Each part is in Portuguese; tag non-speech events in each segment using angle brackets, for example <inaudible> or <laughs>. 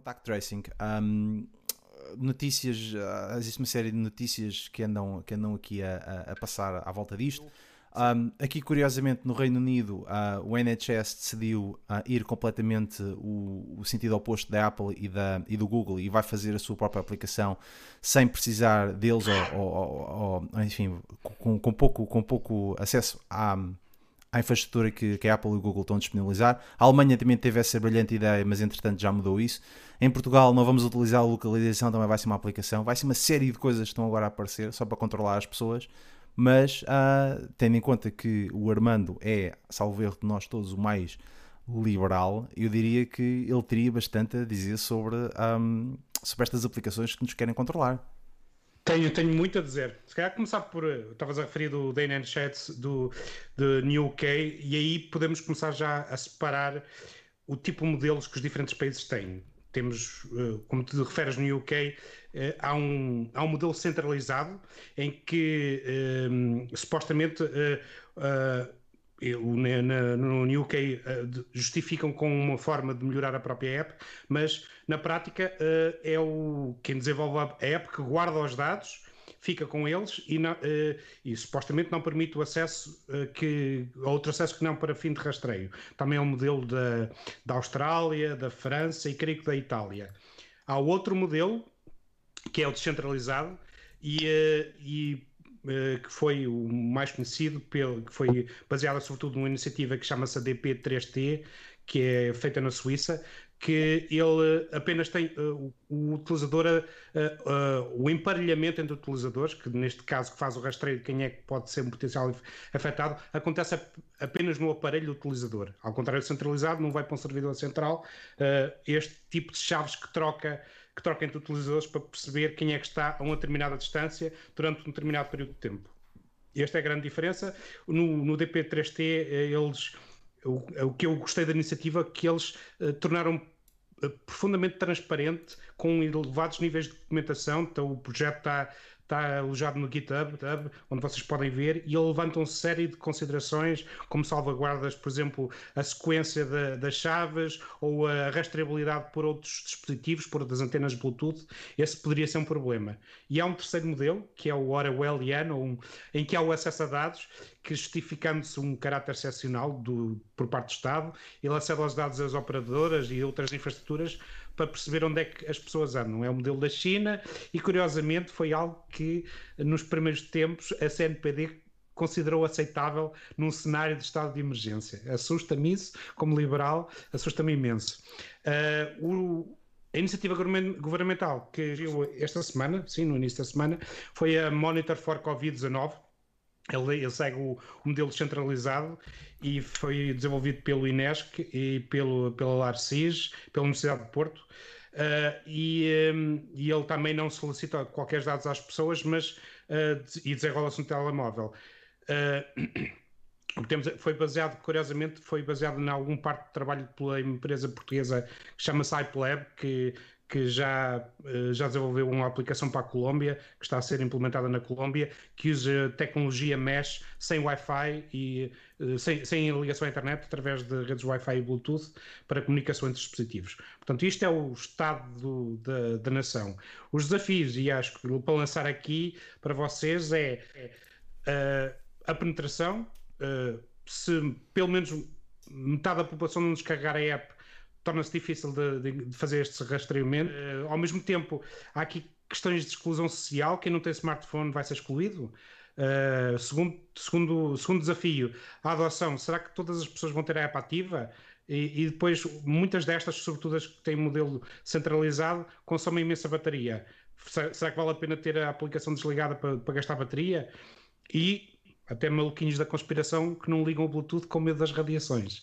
contact tracing. Um, notícias, uh, existe uma série de notícias que andam, que andam aqui a, a, passar à volta disto. Um, aqui, curiosamente, no Reino Unido, uh, o NHS decidiu uh, ir completamente o, o, sentido oposto da Apple e, da, e do Google e vai fazer a sua própria aplicação sem precisar deles ou, ou, ou enfim, com, com, pouco, com pouco acesso à, à infraestrutura que, que, a Apple e o Google estão a disponibilizar. A Alemanha também teve essa brilhante ideia, mas entretanto já mudou isso. Em Portugal não vamos utilizar a localização, também vai ser uma aplicação. Vai ser uma série de coisas que estão agora a aparecer só para controlar as pessoas mas uh, tendo em conta que o Armando é, salvo erro de nós todos, o mais liberal, eu diria que ele teria bastante a dizer sobre, um, sobre estas aplicações que nos querem controlar. Tenho, tenho muito a dizer. Se calhar começar por. Estavas a referir do Dane Chats do, New UK, e aí podemos começar já a separar o tipo de modelos que os diferentes países têm. Temos, eh, como te referes no UK, eh, há um, há um modelo centralizado em que eh, supostamente na, no UK uh, justificam com uma forma de melhorar a própria app, mas na prática é o quem desenvolve a app que guarda os dados fica com eles e, uh, e supostamente não permite o acesso que outro acesso que não para fim de rastreio. Também é um modelo da, da Austrália, da França e creio que da Itália. Há outro modelo que é o descentralizado e, e que foi o mais conhecido, pelo, que foi baseada sobretudo numa iniciativa que chama-se ADP3T, que é feita na Suíça, que ele apenas tem uh, o utilizador, uh, uh, o emparelhamento entre utilizadores, que neste caso que faz o rastreio de quem é que pode ser um potencial afetado, acontece apenas no aparelho utilizador. Ao contrário do centralizado, não vai para um servidor central. este tipo de chaves que troca que troca entre utilizadores para perceber quem é que está a uma determinada distância durante um determinado período de tempo. Esta é a grande diferença. No, no DP3T, eles o, o que eu gostei da iniciativa que eles uh, tornaram uh, profundamente transparente com elevados níveis de documentação. Então o projeto está está alojado no GitHub, onde vocês podem ver, e ele levanta uma série de considerações, como salvaguardas, por exemplo, a sequência de, das chaves ou a rastreabilidade por outros dispositivos, por outras antenas Bluetooth. Esse poderia ser um problema. E há um terceiro modelo, que é o Orwelliano, um, em que há o acesso a dados, que justificando-se um caráter excepcional do, por parte do Estado, ele acede aos dados das operadoras e outras infraestruturas para perceber onde é que as pessoas andam. É o modelo da China e, curiosamente, foi algo que nos primeiros tempos a CNPD considerou aceitável num cenário de estado de emergência. Assusta-me isso, como liberal, assusta-me imenso. Uh, o, a iniciativa governamental que viu esta semana, sim, no início da semana, foi a Monitor for Covid-19. Ele, ele, segue o, o modelo centralizado e foi desenvolvido pelo INESC e pelo, pela LARCIS, pela Universidade de Porto. Uh, e, um, e, ele também não solicita qualquer dados às pessoas, mas uh, e desenrola-se no telemóvel. <clears throat> Uh, foi baseado, curiosamente, foi baseado em algum parte de trabalho pela empresa portuguesa que chama-se iPlab, que que já, eh, já desenvolveu uma aplicação para a Colômbia, que está a ser implementada na Colômbia, que usa tecnologia mesh sem Wi-Fi e eh, sem, sem ligação à internet, através de redes Wi-Fi e Bluetooth, para comunicação entre dispositivos. Portanto, isto é o estado do, da, nação. Os desafios, e acho que para lançar aqui para vocês, é, é a penetração, se pelo menos metade da população não descarregar a app torna-se difícil de, de, de, fazer este rastreamento. Uh, ao mesmo tempo, há aqui questões de exclusão social. Quem não tem smartphone vai ser excluído. Uh, segundo, segundo, segundo desafio, a adoção. Será que todas as pessoas vão ter a app ativa? E, e depois, muitas destas, sobretudo as que têm modelo centralizado, consomem imensa bateria. Será que vale a pena ter a aplicação desligada para, para gastar bateria? E até maluquinhos da conspiração que não ligam o Bluetooth com medo das radiações.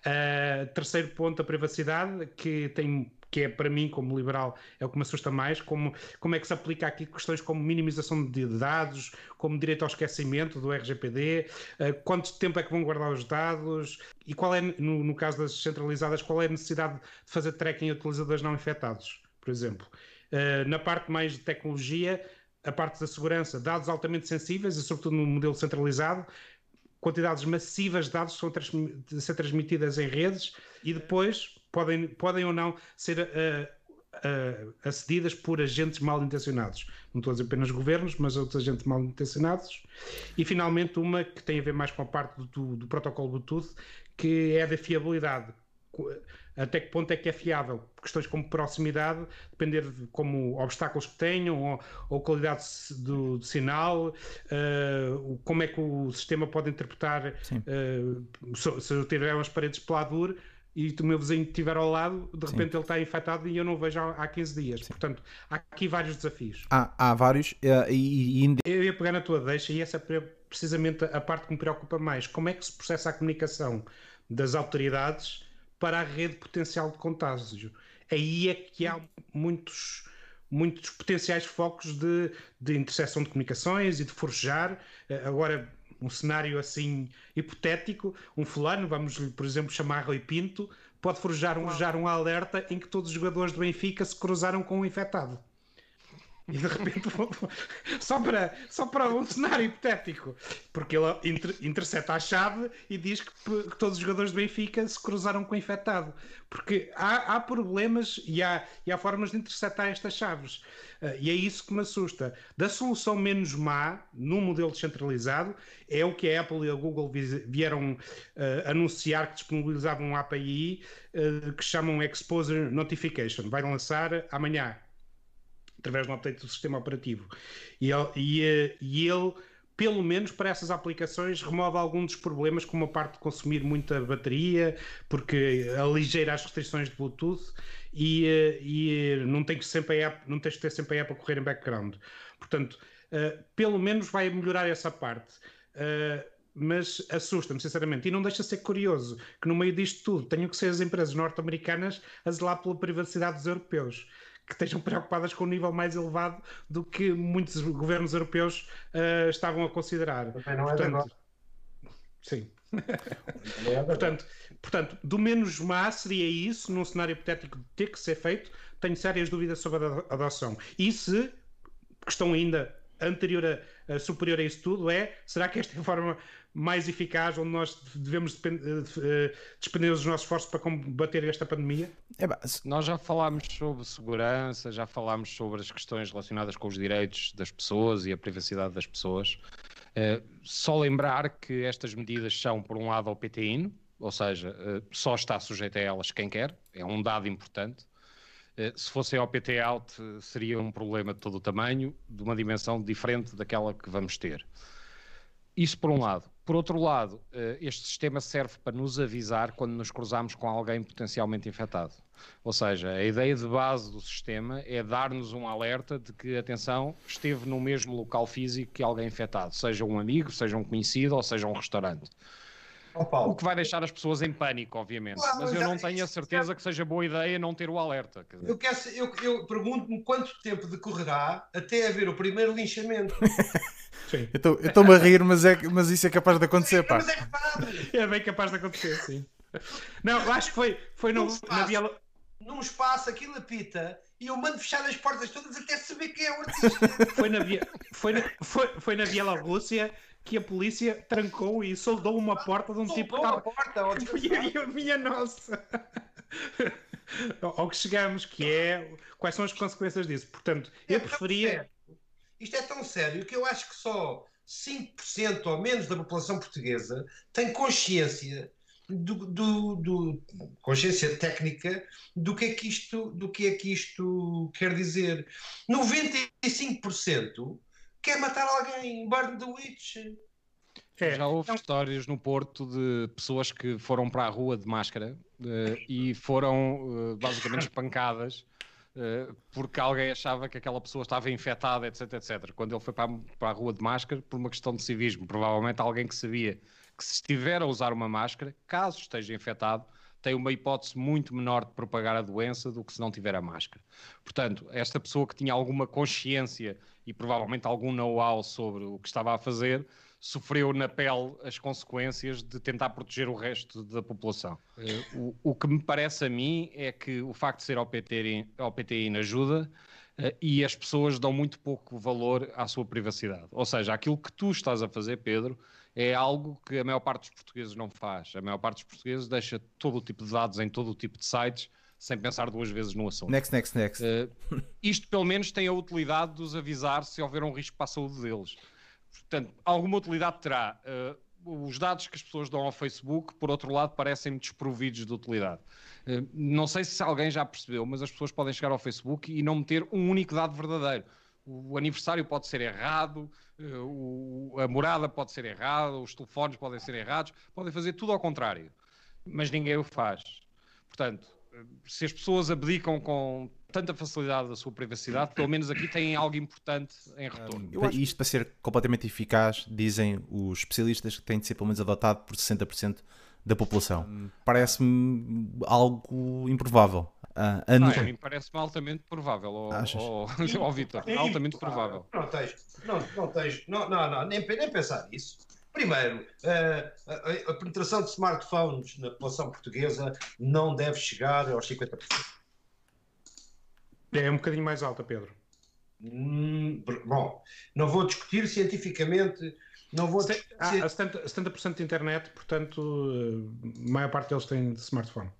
Uh, terceiro ponto, a privacidade, que tem que é para mim, como liberal, é o que me assusta mais, como, como é que se aplica aqui questões como minimização de dados, como direito ao esquecimento do RGPD, uh, quanto tempo é que vão guardar os dados e qual é, no, no caso das centralizadas, qual é a necessidade de fazer tracking a utilizadores não infectados, por exemplo. Uh, na parte mais de tecnologia, a parte da segurança, dados altamente sensíveis e, sobretudo, no modelo centralizado, quantidades massivas de dados são ser transmitidas em redes e depois podem, podem ou não ser uh, uh, acedidas por agentes mal intencionados. Não estou a dizer apenas governos, mas outros agentes mal intencionados. E finalmente uma que tem a ver mais com a parte do, do protocolo Bluetooth, que é da fiabilidade até que ponto é que é fiável? Questões como proximidade, depender de como obstáculos que tenham, ou, ou qualidade do, do sinal, uh, como é que o sistema pode interpretar uh, se, se eu tiver umas paredes peladura e o meu vizinho estiver ao lado, de repente Sim. ele está infectado e eu não vejo há, há 15 dias. Sim. Portanto, há aqui vários desafios. Há, há vários. Uh, e, e... Eu ia pegar na tua deixa e essa é precisamente a parte que me preocupa mais. Como é que se processa a comunicação das autoridades para a rede potencial de contágio. Aí é que há muitos, muitos potenciais focos de, de interseção de comunicações e de forjar. Eh, agora, um cenário assim hipotético, um fulano, vamos por exemplo chamar Rui Pinto, pode forjar um, forjar um alerta em que todos os jogadores do Benfica se cruzaram com um infectado. E de repente, só para, só para um cenário hipotético, porque ele inter, intercepta a chave e diz que, que, todos os jogadores do Benfica se cruzaram com o infectado. Porque há, há problemas e há, e há formas de interceptar estas chaves. Uh, e é isso que me assusta. Da solução menos má, num modelo descentralizado, é o que a Apple e a Google vieram uh, anunciar que disponibilizavam um API uh, que chamam Exposure Notification. Vai lançar amanhã através do update do sistema operativo. E e, eh, e ele, pelo menos para essas aplicações, remove alguns dos problemas, como a parte de consumir muita bateria, porque aligeira as restrições de Bluetooth e, eh, e não, tem que sempre a app, não tens que ter sempre a app a correr em background. Portanto, uh, pelo menos vai melhorar essa parte. Uh, mas assusta-me, sinceramente. E não deixa de ser curioso que no meio disto tudo tenham que ser as empresas norte-americanas a zelar pela privacidade dos europeus que estejam preocupadas com um nível mais elevado do que muitos governos europeus uh, estavam a considerar. Não é portanto, sim. É portanto, portanto, do menos má seria isso, num cenário hipotético de ter que ser feito, tenho sérias dúvidas sobre a adoção. E se, questão ainda anterior a, a superior a isso tudo, é será que esta é a forma mais eficaz, onde nós devemos despender eh, os nossos esforços para combater esta pandemia? É, nós já falámos sobre segurança, já falámos sobre as questões relacionadas com os direitos das pessoas e a privacidade das pessoas. Uh, só lembrar que estas medidas são, por um lado, ao PTIN, ou seja, uh, só está sujeito a elas quem quer, é um dado importante. Uh, se fossem ao PT out, seria um problema de todo o tamanho, de uma dimensão diferente daquela que vamos ter. Isso por um lado. Por outro lado, eh, este sistema serve para nos avisar quando nos cruzamos com alguém potencialmente infectado. Ou seja, a ideia de base do sistema é dar-nos um alerta de que, atenção, esteve no mesmo local físico que alguém infectado, seja um amigo, seja um conhecido ou seja um restaurante. O que vai deixar as pessoas em pânico, obviamente. Claro, mas eu não tenho a certeza que seja boa ideia não ter o alerta. Eu, eu, eu pergunto-me quanto tempo decorrerá até haver o primeiro linchamento. <laughs> Sim. Eu estou-me a rir, mas, é, mas isso é capaz de acontecer, pá. Mas é, é bem capaz de acontecer, sim. Não, acho que foi, foi no, espaço, na Biela... Num espaço, aquilo apita e eu mando fechar as portas todas até saber quem é o artista. foi, na, foi, na, foi, foi na Bielorrússia que a polícia trancou e soldou uma porta de um tipo que estava... porta, minha, <laughs> minha nossa! <laughs> Ao que chegamos, que é quais são as consequências disso. Portanto, eu é preferia isto é tão sério que eu acho que só 5% ou menos da população portuguesa tem consciência do, do, do, consciência técnica do que é que isto do que é que isto quer dizer 95% quer matar alguém burn the witch é, Já houve então... histórias no Porto de pessoas que foram para a rua de máscara uh, e foram uh, basicamente espancadas eh, porque alguém achava que aquela pessoa estava infectada, etc, etc. Quando ele foi para, para a rua de máscara, por uma questão de civismo, provavelmente alguém que sabia que se estiver a usar uma máscara, caso esteja infectado, tem uma hipótese muito menor de propagar a doença do que se não tiver a máscara. Portanto, esta pessoa que tinha alguma consciência e provavelmente algum know-how sobre o que estava a fazer, sofreu na pele as consequências de tentar proteger o resto da população. Eh, o, o que me parece a mim é que o facto de ser ao PTI, PTI ajuda e as pessoas dão muito pouco valor à sua privacidade. Ou seja, aquilo que tu estás a fazer, Pedro, é algo que a maior parte dos portugueses não faz. A maior parte dos portugueses deixa todo o tipo de dados em todo o tipo de sites sem pensar duas vezes no assunto. Next, next, next. Uh, isto pelo menos tem a utilidade de os avisar se houver um risco para a saúde deles. Portanto, alguma utilidade terá. Uh, os dados que as pessoas dão ao Facebook, por outro lado, parecem-me desprovidos de utilidade. Uh, não sei se alguém já percebeu, mas as pessoas podem chegar ao Facebook e não meter um único dado verdadeiro. O aniversário pode ser errado, o, a morada pode ser errada, os telefones podem ser errados, podem fazer tudo ao contrário. Mas ninguém o faz. Portanto, se as pessoas abdicam com tanta facilidade da sua privacidade, pelo menos aqui têm algo importante em retorno. Um, acho... Isto para ser completamente eficaz, dizem os especialistas que tem de ser pelo menos adotado por 60% da população. Hum. Parece-me algo improvável. Uh, a não, mim parece-me altamente provável, ó oh, Vitor, altamente provável. Não tens, não, não tens, não, não, não nem, nem pensar nisso. Primeiro, a, a, penetração de smartphones na população portuguesa não deve chegar aos 50%. É um bocadinho mais alta, Pedro. Hum, bom, não vou discutir cientificamente. Não vou. Ah, a 70%, 70 de internet, portanto, a maior parte deles tem de smartphone.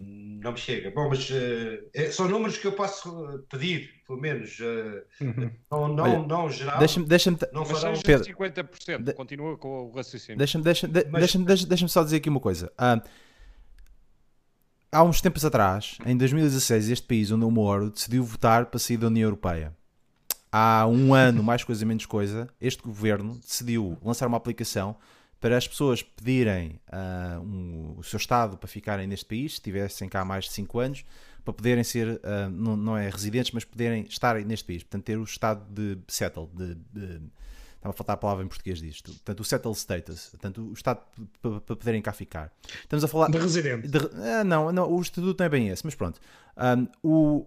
Não me chega. Bom, mas uh, são números que eu posso pedir, pelo menos. Uh, uhum. Não, não, Olha, não geral. Deixa-me. Deixa não farão... Pedro, 50%. De... Continua com o raciocínio. Deixa-me deixa, de, mas... deixa, deixa, deixa só dizer aqui uma coisa. Uh, há uns tempos atrás, em 2016, este país onde eu moro decidiu votar para sair da União Europeia. Há um ano, mais coisa menos coisa, este governo decidiu lançar uma aplicação para as pessoas pedirem uh, um, o seu Estado para ficarem neste país, se tivessem cá mais de 5 anos, para poderem ser, uh, não, não, é residentes, mas poderem estar neste país, portanto ter o estado de settle, de, de estava a faltar a palavra em português disto, portanto o settle status, portanto o estado para, poderem cá ficar. Estamos a falar... De residente. De, ah, não, não, o estatuto não é bem esse, mas pronto. Um, o,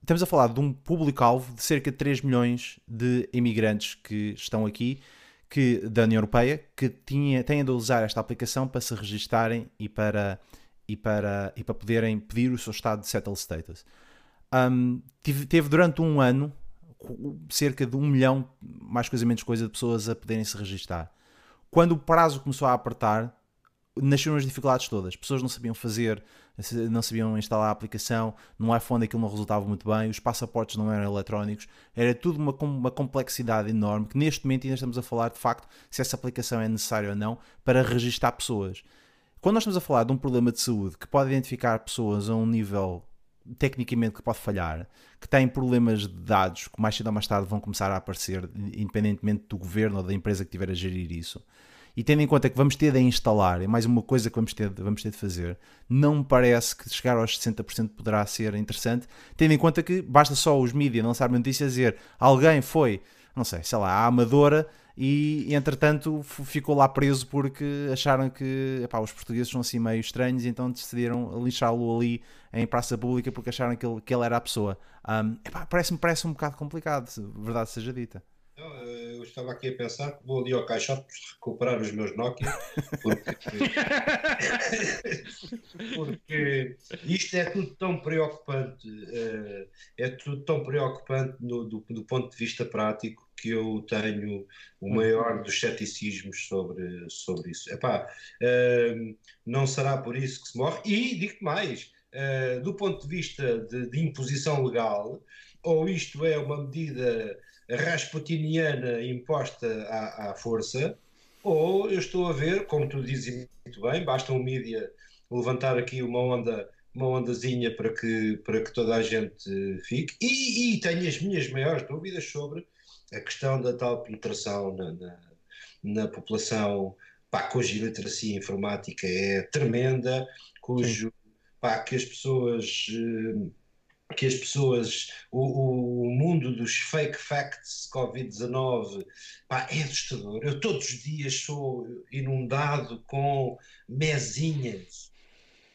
estamos a falar de um público-alvo de cerca de 3 milhões de imigrantes que estão aqui que, da União Europeia que tinha, têm de usar esta aplicação para se registarem e para, e para, e para poderem pedir o seu estado de settle status. Um, teve, teve, durante um ano cerca de um milhão, mais coisa menos coisa, de pessoas a poderem se registar. Quando o prazo começou a apertar, nasceram as dificuldades todas. As pessoas não sabiam fazer, não sabiam instalar a aplicação, no iPhone aquilo não resultava muito bem, os passaportes não eram eletrónicos, era tudo uma, uma complexidade enorme que neste momento ainda estamos a falar de facto se essa aplicação é necessária ou não para registar pessoas. Quando nós estamos a falar de um problema de saúde que pode identificar pessoas a um nível tecnicamente que pode falhar, que têm problemas de dados que mais cedo ou mais tarde vão começar a aparecer, independentemente do governo ou da empresa que estiver a gerir isso e tendo em conta que vamos ter de instalar, é mais uma coisa que vamos ter, de, vamos ter de fazer, não me parece que chegar aos 60% poderá ser interessante, tendo em conta que basta só os mídias lançarem notícias dizer alguém foi, não sei, sei lá, a amadora e entretanto ficou lá preso porque acharam que epá, os portugueses são assim meio estranhos e então decidiram lixá-lo ali em praça pública porque acharam que ele, que ele era a pessoa. Um, Parece-me parece um bocado complicado, verdade seja dita. Eh, eu estava aqui a pensar que vou ali ao caixote recuperar os meus Nokia, porque, <laughs> porque isto é tudo tão preocupante, eh, é tudo tão preocupante no, do, do ponto de vista prático que eu tenho o maior dos ceticismos sobre, sobre isso. Epá, uh, não será por isso que se morre. E digo mais, do ponto de vista de, de, imposição legal, ou isto é uma medida rasputiniana imposta à, à, força, ou eu estou a ver, como tu dizes muito bem, basta um mídia levantar aqui uma onda uma ondazinha para que, para que toda a gente fique. E, e tenho as minhas maiores dúvidas sobre a questão da tal penetração na, na, na população pá, cuja iliteracia informática é tremenda, cujo pá, que as pessoas eh, que as pessoas, o, o mundo dos fake facts Covid-19 é assustador. Eu todos os dias sou inundado com mesinhas,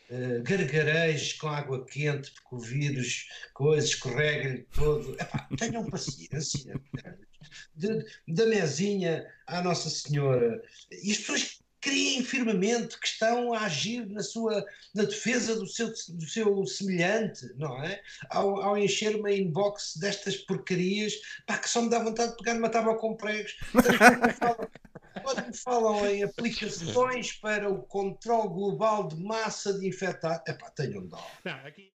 uh, gargarejos com água quente, porque o vírus, coisas, escorrega-lhe todo. Epá, tenham paciência. <laughs> De, da mesinha à Nossa Senhora. E as pessoas criem firmemente que estão a agir na sua na defesa do seu, do seu semelhante, não é? Ao, ao encher uma inbox destas porcarias, pá, que só me dá vontade de pegar numa tábua com pregos. Quando me falam em aplicações para o controle global de massa de infectados, epá, tenham dó. Não, aqui...